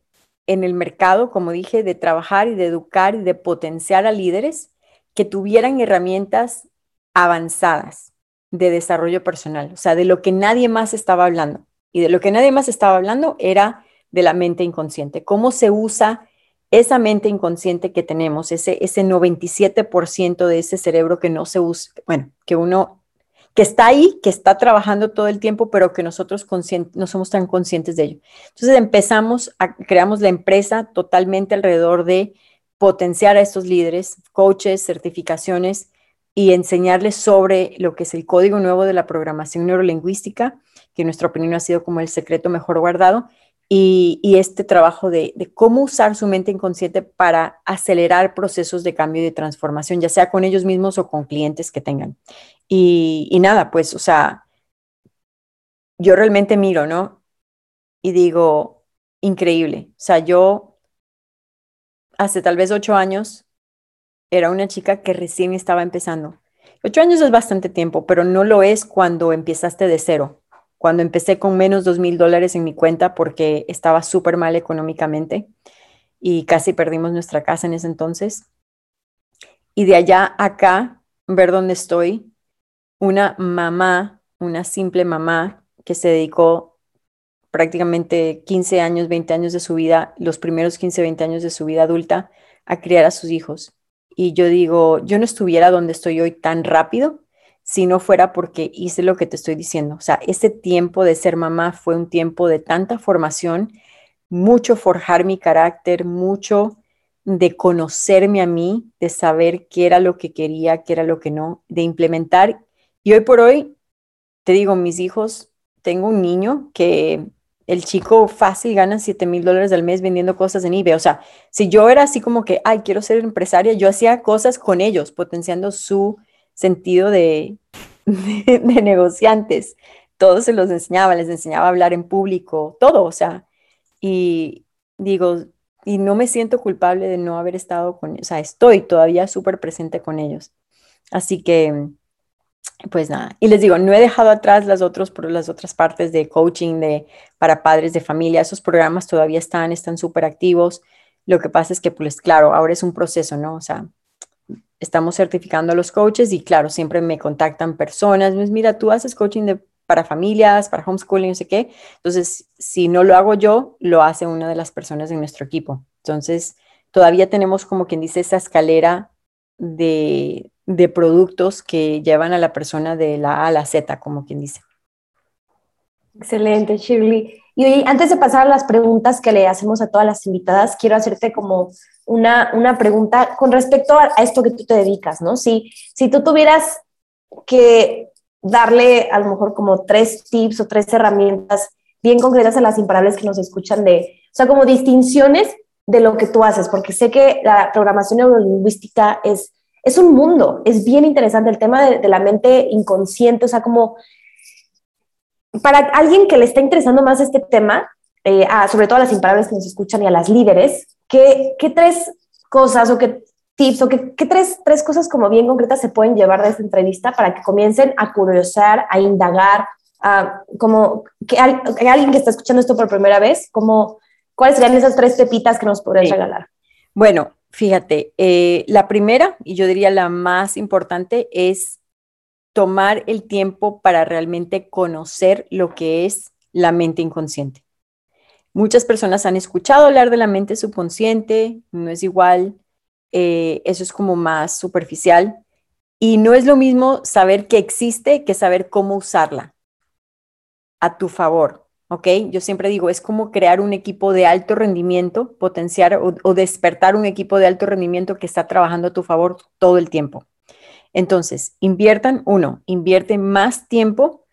en el mercado, como dije, de trabajar y de educar y de potenciar a líderes que tuvieran herramientas avanzadas de desarrollo personal, o sea, de lo que nadie más estaba hablando. Y de lo que nadie más estaba hablando era de la mente inconsciente, cómo se usa esa mente inconsciente que tenemos, ese, ese 97% de ese cerebro que no se usa, bueno, que uno, que está ahí, que está trabajando todo el tiempo, pero que nosotros no somos tan conscientes de ello. Entonces empezamos, a, creamos la empresa totalmente alrededor de potenciar a estos líderes, coaches, certificaciones y enseñarles sobre lo que es el código nuevo de la programación neurolingüística, que en nuestra opinión ha sido como el secreto mejor guardado, y, este trabajo de, cómo usar su mente inconsciente para acelerar procesos de cambio y de transformación, ya sea con ellos mismos o con clientes que tengan. Y, y nada, pues, o sea, yo realmente miro, ¿no? Y digo, increíble. O sea, yo hace tal vez ocho años era una chica que recién estaba empezando. Ocho años es bastante tiempo, pero no lo es cuando empezaste de cero cuando empecé con menos dos mil dólares en mi cuenta porque estaba súper mal económicamente y casi perdimos nuestra casa en ese entonces. Y de allá acá, ver dónde estoy, una mamá, una simple mamá que se dedicó prácticamente 15 años, 20 años de su vida, los primeros 15, 20 años de su vida adulta, a criar a sus hijos. Y yo digo, yo no estuviera donde estoy hoy tan rápido si no fuera porque hice lo que te estoy diciendo. O sea, ese tiempo de ser mamá fue un tiempo de tanta formación, mucho forjar mi carácter, mucho de conocerme a mí, de saber qué era lo que quería, qué era lo que no, de implementar. Y hoy por hoy, te digo, mis hijos, tengo un niño que el chico fácil gana 7 mil dólares al mes vendiendo cosas en eBay. O sea, si yo era así como que, ay, quiero ser empresaria, yo hacía cosas con ellos, potenciando su sentido de, de, negociantes. Todos se los enseñaba, les enseñaba a hablar en público, todo, o sea, y digo, y no me siento culpable de no haber estado con, o sea, estoy todavía súper presente con ellos. Así que, pues nada, y les digo, no he dejado atrás las, otros, las otras partes de coaching de, para padres de familia, esos programas todavía están, están súper activos. Lo que pasa es que, pues claro, ahora es un proceso, ¿no? O sea, estamos certificando a los coaches y claro, siempre me contactan personas, pues mira, tú haces coaching de, para familias, para homeschooling, no sé qué. Entonces, si no lo hago yo, lo hace una de las personas de nuestro equipo. Entonces, todavía tenemos como quien dice esa escalera de, de productos que llevan a la persona de la A a la Z, como quien dice. Excelente, Shirley. Y antes de pasar a las preguntas que le hacemos a todas las invitadas, quiero hacerte como una, una pregunta con respecto a, esto que tú te dedicas, ¿no? Si, si tú tuvieras que darle a lo mejor como tres tips o tres herramientas bien concretas a las imparables que nos escuchan de, o sea, como distinciones de lo que tú haces, porque sé que la programación neurolingüística es, es un mundo, es bien interesante el tema de, de la mente inconsciente, o sea, como para alguien que le está interesando más este tema, eh, sobre todo a las imparables que nos escuchan y a las líderes, ¿qué, qué tres cosas o qué tips o qué, qué, tres, tres cosas como bien concretas se pueden llevar de esta entrevista para que comiencen a curiosar, a indagar, a, como que, alguien que está escuchando esto por primera vez, como, ¿cuáles serían esas tres pepitas que nos podrías regalar? Bueno, fíjate, eh, la primera, y yo diría la más importante, es tomar el tiempo para realmente conocer lo que es la mente inconsciente. Muchas personas han escuchado hablar de la mente subconsciente, no es igual, eh, eso es como más superficial y no es lo mismo saber que existe que saber cómo usarla a tu favor, ¿ok? Yo siempre digo, es como crear un equipo de alto rendimiento, potenciar o despertar un equipo de alto rendimiento que está trabajando a tu favor todo el tiempo. Entonces, inviertan, uno, invierte más tiempo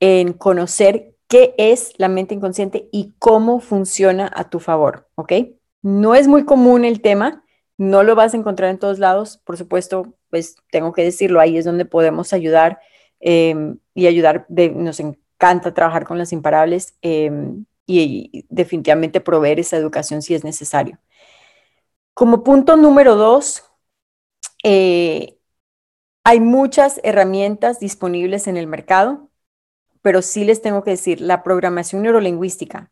en conocer qué es la mente inconsciente y cómo funciona a tu favor, ¿ok? No es muy común el tema, no lo vas a encontrar en todos lados, por supuesto, pues tengo que decirlo, ahí es donde podemos ayudar em, y ayudar, nos encanta trabajar con las imparables em, y, definitivamente proveer esa educación si es necesario. Como punto número dos, eh, hay muchas herramientas disponibles en el mercado, pero sí les tengo que decir, la programación neurolingüística,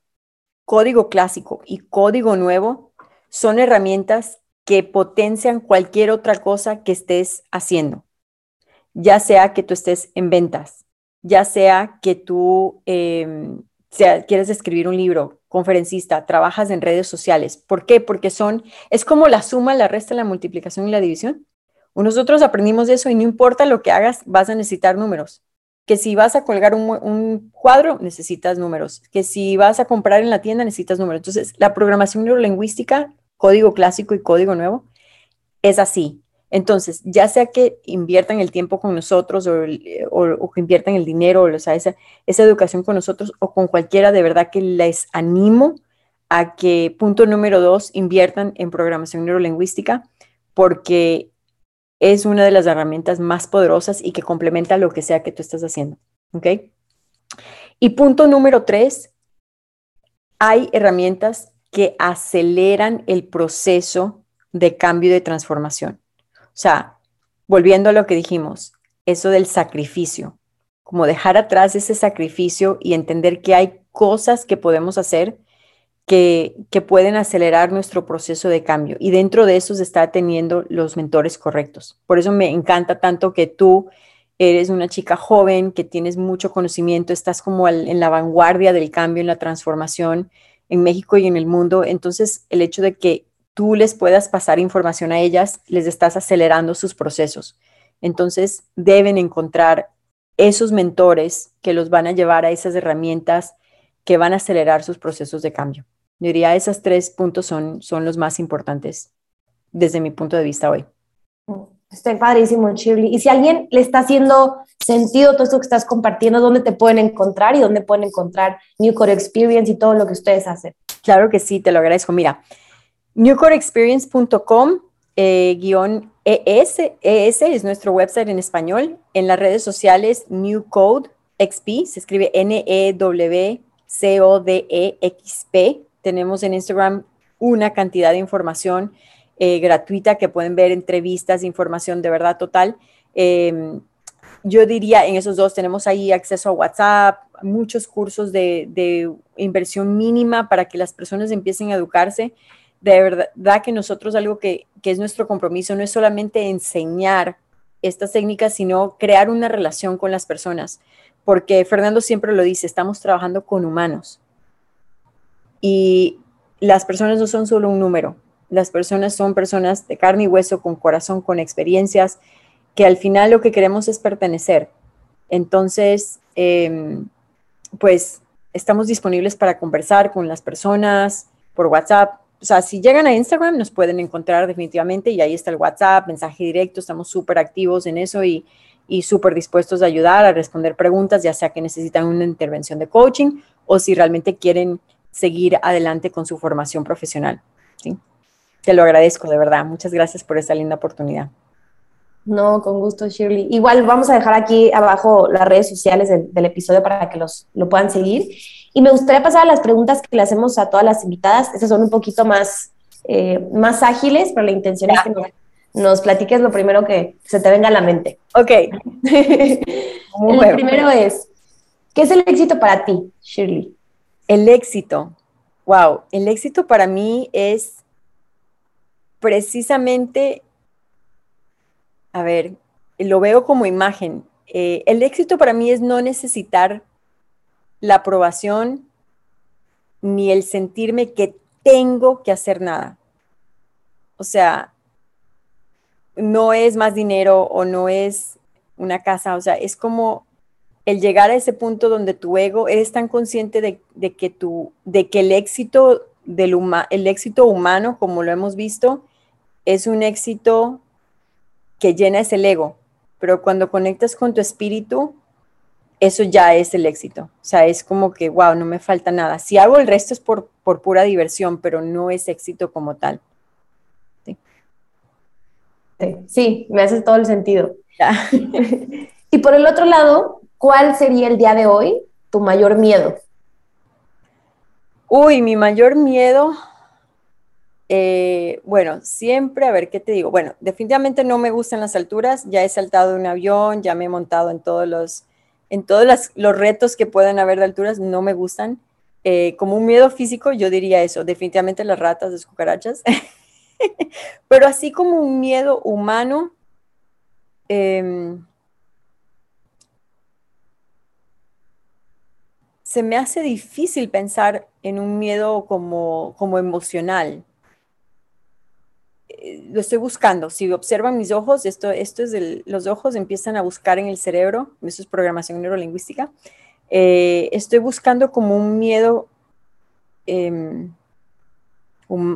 código clásico y código nuevo son herramientas que potencian cualquier otra cosa que estés haciendo, ya sea que tú estés en ventas, ya sea que tú em, sea, quieres escribir un libro, conferencista, trabajas en redes sociales. ¿Por qué? Porque son, es como la suma, la resta, la multiplicación y la división. Nosotros aprendimos eso y no importa lo que hagas, vas a necesitar números. Que si vas a colgar un, cuadro, necesitas números. Que si vas a comprar en la tienda, necesitas números. Entonces, la programación neurolingüística, código clásico y código nuevo, es así. Entonces, ya sea que inviertan el tiempo con nosotros o, que inviertan el dinero, o sea, esa, esa educación con nosotros o con cualquiera, de verdad que les animo a que, punto número dos, inviertan en programación neurolingüística porque es una de las herramientas más poderosas y que complementa lo que sea que tú estás haciendo. ¿Ok? Y punto número tres, hay herramientas que aceleran el proceso de cambio y de transformación. O sea, volviendo a lo que dijimos, eso del sacrificio, como dejar atrás ese sacrificio y entender que hay cosas que podemos hacer que, pueden acelerar nuestro proceso de cambio. Y dentro de eso se está teniendo los mentores correctos. Por eso me encanta tanto que tú eres una chica joven, que tienes mucho conocimiento, estás como en la vanguardia del cambio, en la transformación en México y en el mundo. Entonces, el hecho de que tú les puedas pasar información a ellas, les estás acelerando sus procesos. Entonces, deben encontrar esos mentores que los van a llevar a esas herramientas que van a acelerar sus procesos de cambio. Yo diría, esos tres puntos son, son los más importantes desde mi punto de vista hoy. Está padrísimo, Shirley. Y si alguien le está haciendo sentido todo esto que estás compartiendo, ¿dónde te pueden encontrar y dónde pueden encontrar New Core Experience y todo lo que ustedes hacen? Claro que sí, te lo agradezco. Mira, newcoreexperience.com eh, guion ES, ES es nuestro website en español. En las redes sociales, New Code XP, se escribe N-E-W-C-O-D-E-X-P. Tenemos en Instagram una cantidad de información eh, gratuita que pueden ver, entrevistas, información de verdad total. Em, yo diría, en esos dos tenemos ahí acceso a WhatsApp, muchos cursos de, de inversión mínima para que las personas empiecen a educarse de verdad que nosotros algo que, es nuestro compromiso no es solamente enseñar estas técnicas, sino crear una relación con las personas, porque Fernando siempre lo dice, estamos trabajando con humanos y las personas no son solo un número, las personas son personas de carne y hueso, con corazón, con experiencias, que al final lo que queremos es pertenecer. Entonces, em, pues estamos disponibles para conversar con las personas por WhatsApp, o sea, si llegan a Instagram nos pueden encontrar definitivamente y ahí está el WhatsApp, mensaje directo, estamos súper activos en eso y, y súper dispuestos a ayudar, a responder preguntas, ya sea que necesitan una intervención de coaching o si realmente quieren seguir adelante con su formación profesional. ¿sí? Te lo agradezco, de verdad. Muchas gracias por esta linda oportunidad. No, con gusto, Shirley. Igual vamos a dejar aquí abajo las redes sociales del, del episodio para que los, lo puedan seguir. Y me gustaría pasar a las preguntas que le hacemos a todas las invitadas. Esas son un poquito más, eh, más ágiles, pero la intención es que nos, platiques lo primero que se te venga a la mente. Ok. el primero es, ¿qué es el éxito para ti, Shirley? El éxito. Wow, el éxito para mí es precisamente, a ver, lo veo como imagen. Eh, el éxito para mí es no necesitar la aprobación ni el sentirme que tengo que hacer nada. O sea, no es más dinero o no es una casa, o sea, es como el llegar a ese punto donde tu ego eres tan consciente de, que tu, de que el éxito del el éxito humano, como lo hemos visto, es un éxito que llena ese ego, pero cuando conectas con tu espíritu, eso ya es el éxito. O sea, es como que, wow, no me falta nada. Si hago el resto es por, por pura diversión, pero no es éxito como tal. Sí, me hace todo el sentido. y por el otro lado, ¿cuál sería el día de hoy tu mayor miedo? Uy, mi mayor miedo, eh, bueno, siempre, a ver, ¿qué te digo? Bueno, definitivamente no me gustan las alturas, ya he saltado de un avión, ya me he montado en todos los en todos los retos que pueden haber de alturas no me gustan. Eh, como un miedo físico, yo diría eso, definitivamente las ratas, las cucarachas. Pero así como un miedo humano, em, se me hace difícil pensar en un miedo como, como emocional. Eh, lo estoy buscando. Si observan mis ojos, esto, esto es los ojos empiezan a buscar en el cerebro, eso es programación neurolingüística. Eh, estoy buscando como un miedo em,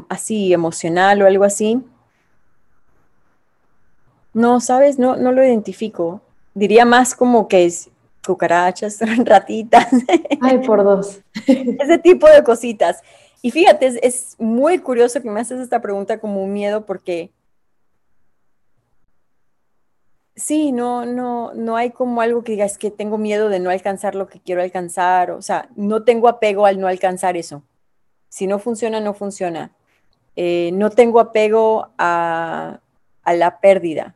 así emocional o algo así. No, sabes, no, no lo identifico. Diría más como que es cucarachas, ratitas. Ay, por dos. Ese tipo de cositas. Y fíjate, es, muy curioso que me haces esta pregunta como un miedo porque sí, no, no, no hay como algo que digas que tengo miedo de no alcanzar lo que quiero alcanzar. O sea, no tengo apego al no alcanzar eso. Si no funciona, no funciona. Eh, no tengo apego a, la pérdida.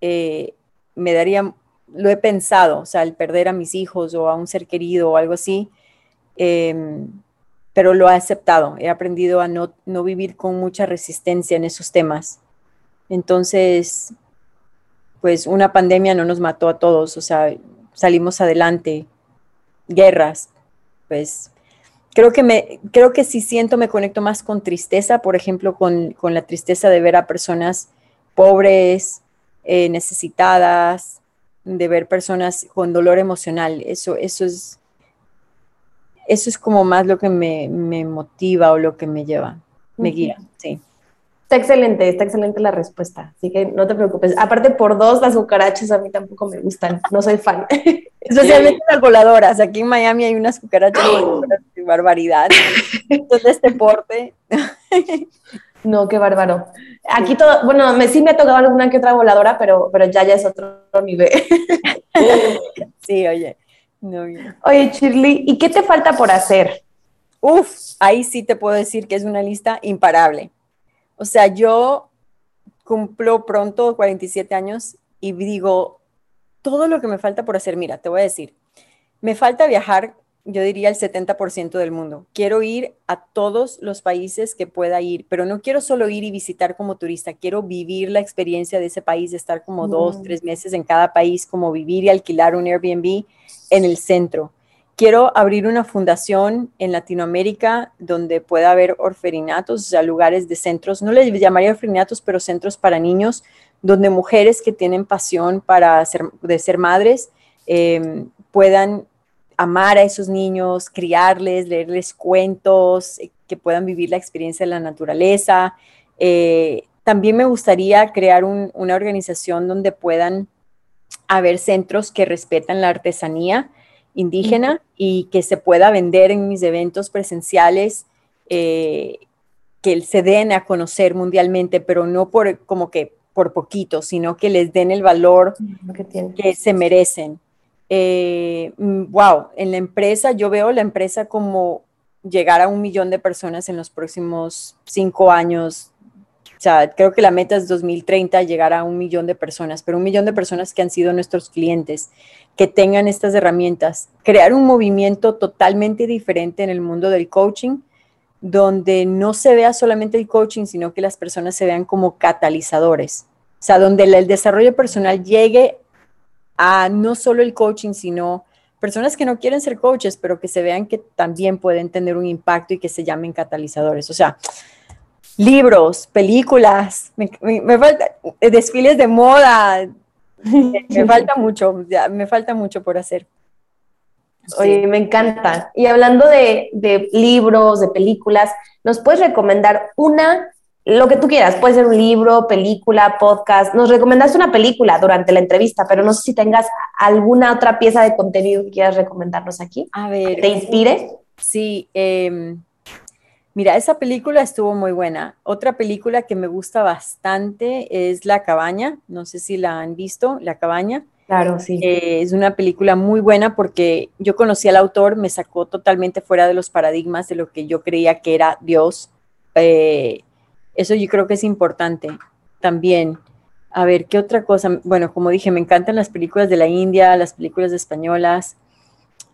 Eh, me daría, lo he pensado, o sea, el perder a mis hijos o a un ser querido o algo así. Em, pero lo he aceptado, he aprendido a no, vivir con mucha resistencia en esos temas. Entonces, pues una pandemia no nos mató a todos, o sea, salimos adelante, guerras, pues creo que me, creo que si siento, me conecto más con tristeza, por ejemplo, con, la tristeza de ver a personas pobres, eh, necesitadas, de ver personas con dolor emocional. Eso, eso es, eso es como más lo que me, motiva o lo que me lleva, me guía, sí. Está excelente, está excelente la respuesta, así que no te preocupes. Aparte, por dos, las cucarachas a mí tampoco me gustan, no soy fan. Especialmente las voladoras. Aquí en Miami hay unas cucarachas de barbaridad. Entonces, este porte. No, qué bárbaro. Aquí todo, bueno, me, sí me ha tocado alguna que otra voladora, pero, pero ya, ya es otro nivel. Sí, oye. Oye, Shirley, ¿y qué te falta por hacer? Uf, ahí sí te puedo decir que es una lista imparable. O sea, yo cumplo pronto 47 años y digo, todo lo que me falta por hacer, mira, te voy a decir, me falta viajar yo diría el 70% del mundo. Quiero ir a todos los países que pueda ir, pero no quiero solo ir y visitar como turista, quiero vivir la experiencia de ese país, estar como dos, tres meses en cada país, como vivir y alquilar un Airbnb en el centro. Quiero abrir una fundación en Latinoamérica donde pueda haber orferinatos, o sea, lugares de centros, no les llamaría orferinatos, pero centros para niños, donde mujeres que tienen pasión para ser, de ser madres eh, puedan amar a esos niños, criarles, leerles cuentos, eh, que puedan vivir la experiencia de la naturaleza. Eh, también me gustaría crear una organización donde puedan haber centros que respetan la artesanía indígena y que se pueda vender en mis eventos presenciales, eh, que se den a conocer mundialmente, pero no por como que por poquito, sino que les den el valor que se merecen eh, wow, mm, en la empresa, yo veo la empresa como llegar a un millón de personas en los próximos cinco años. O sea, creo que la meta es 2030 llegar a un millón de personas, pero un millón de personas que han sido nuestros clientes, que tengan estas herramientas. Crear un movimiento totalmente diferente en el mundo del coaching, donde no se vea solamente el coaching, sino que las personas se vean como catalizadores. O sea, donde el desarrollo personal llegue a no solo el coaching, sino personas que no quieren ser coaches, pero que se vean que también pueden tener un impacto y que se llamen catalizadores. O sea, libros, películas, me, falta eh, desfiles de moda, me, falta mucho, me falta mucho por hacer. Oye, me encanta. Y hablando de, de libros, de películas, ¿nos puedes recomendar una lo que tú quieras, puede ser un libro, película, podcast. Nos recomendaste una película durante la entrevista, pero no sé si tengas alguna otra pieza de contenido que quieras recomendarnos aquí. A ver. ¿Te inspire? Sí. Em, mira, esa película estuvo muy buena. Otra película que me gusta bastante es La Cabaña. No sé si la han visto, La Cabaña. Claro, sí. Eh, es una película muy buena porque yo conocí al autor, me sacó totalmente fuera de los paradigmas de lo que yo creía que era Dios. Eh, eso yo creo que es importante también. A ver, ¿qué otra cosa? Bueno, como dije, me encantan las películas de la India, las películas españolas.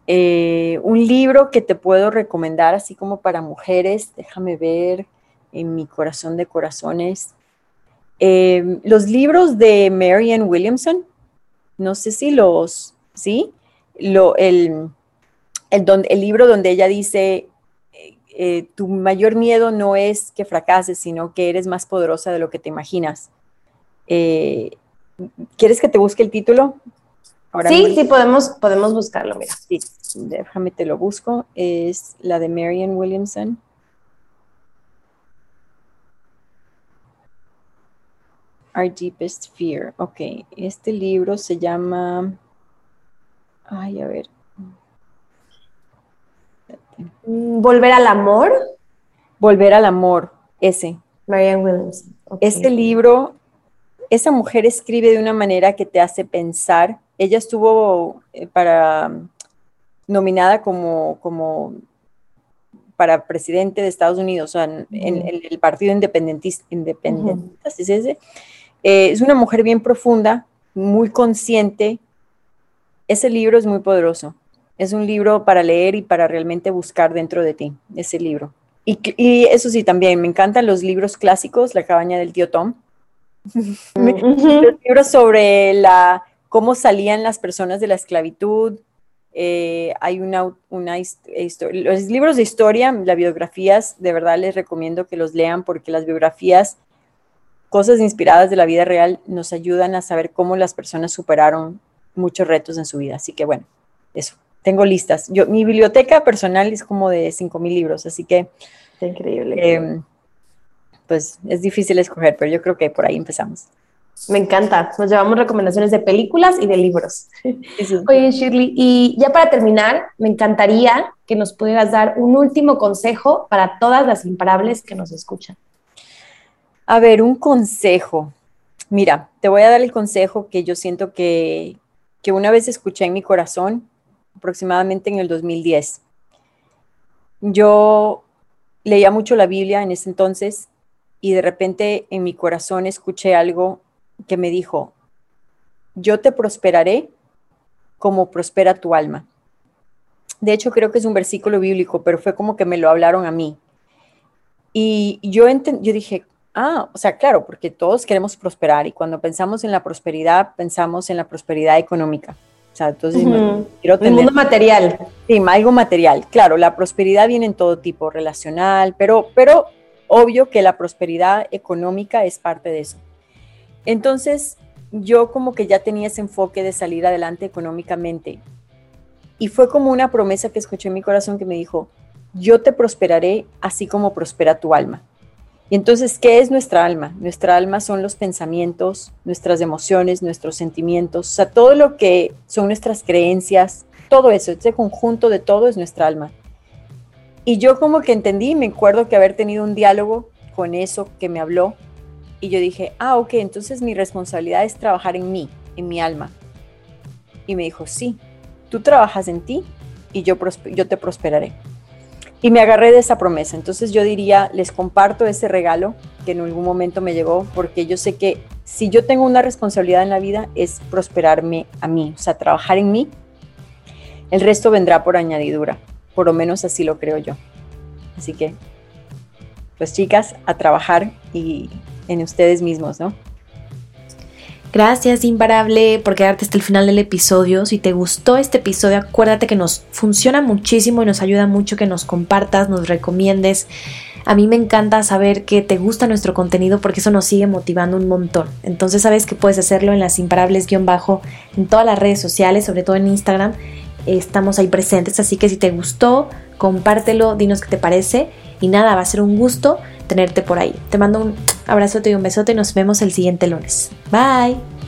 Eh, un libro que te puedo recomendar, así como para mujeres, déjame ver en mi corazón de corazones. Eh, los libros de Marianne Williamson, no sé si los, ¿sí? Lo, el, el, el libro donde ella dice, eh, tu mayor miedo no es que fracases, sino que eres más poderosa de lo que te imaginas. Eh, ¿Quieres que te busque el título? sí, sí, podemos, podemos buscarlo, mira. Sí, déjame te lo busco. Es la de Marian Williamson. Our Deepest Fear. Ok, este libro se llama... Ay, a ver. Mm, Volver al amor. Volver al amor, ese. Marianne Williamson. Este libro, esa mujer escribe de una manera que te hace pensar. Ella estuvo eh, para nominada como, como para presidente de Estados Unidos, o sea, en, el partido independentista, independentista ¿es ese? Eh, es una mujer bien profunda, muy consciente. Ese libro es muy poderoso. Es un libro para leer y para realmente buscar dentro de ti, ese libro. Y, eso sí, también me encantan los libros clásicos, La cabaña del tío Tom. los libros sobre la, cómo salían las personas de la esclavitud. Eh, hay una, una los libros de historia, las biografías, de verdad les recomiendo que los lean porque las biografías cosas inspiradas de la vida real nos ayudan a saber cómo las personas superaron muchos retos en su vida. Así que bueno, eso. Tengo listas. Yo, mi biblioteca personal es como de 5.000 libros, así que... increíble. Em, pues es difícil escoger, pero yo creo que por ahí empezamos. Me encanta. Nos llevamos recomendaciones de películas y de libros. Oye, Shirley, y ya para terminar, me encantaría que nos pudieras dar un último consejo para todas las imparables que nos escuchan. A ver, un consejo. Mira, te voy a dar el consejo que yo siento que, que una vez escuché en mi corazón, aproximadamente en el 2010. Yo leía mucho la Biblia en ese entonces y de repente en mi corazón escuché algo que me dijo, yo te prosperaré como prospera tu alma. De hecho, creo que es un versículo bíblico, pero fue como que me lo hablaron a mí. Y yo, yo dije, Ah, o sea, claro, porque todos queremos prosperar y cuando pensamos en la prosperidad, pensamos en la prosperidad económica. Sea, entonces quiero tener... El mundo material. Sí, algo material. Claro, la prosperidad viene en todo tipo, relacional, pero, pero obvio que la prosperidad económica es parte de eso. Entonces, yo como que ya tenía ese enfoque de salir adelante económicamente. Y fue como una promesa que escuché en mi corazón que me dijo, yo te prosperaré así como prospera tu alma. Y entonces, ¿qué es nuestra alma? Nuestra alma son los pensamientos, nuestras emociones, nuestros sentimientos, o sea, todo lo que son nuestras creencias, todo eso, ese conjunto de todo es nuestra alma. Y yo como que entendí, me acuerdo que haber tenido un diálogo con eso que me habló y yo dije, ah, ok, entonces mi responsabilidad es trabajar en mí, en mi alma. Y me dijo, sí, tú trabajas en ti y yo, yo te prosperaré. Y me agarré de esa promesa. Entonces yo diría, les comparto ese regalo que en algún momento me llegó, porque yo sé que si yo tengo una responsabilidad en la vida es prosperarme a mí, o sea, trabajar en mí. El resto vendrá por añadidura, por lo menos así lo creo yo. Así que, pues chicas, a trabajar y en ustedes mismos, ¿no? Gracias, Imparable, por quedarte hasta el final del episodio. Si te gustó este episodio, acuérdate que nos funciona muchísimo y nos ayuda mucho que nos compartas, nos recomiendes. A mí me encanta saber que te gusta nuestro contenido porque eso nos sigue motivando un montón. Entonces sabes que puedes hacerlo en las imparables-bajo en todas las redes sociales, sobre todo en Instagram. Estamos ahí presentes, así que si te gustó, compártelo, dinos qué te parece. Y nada, va a ser un gusto tenerte por ahí. Te mando un abrazote y un besote y nos vemos el siguiente lunes. Bye.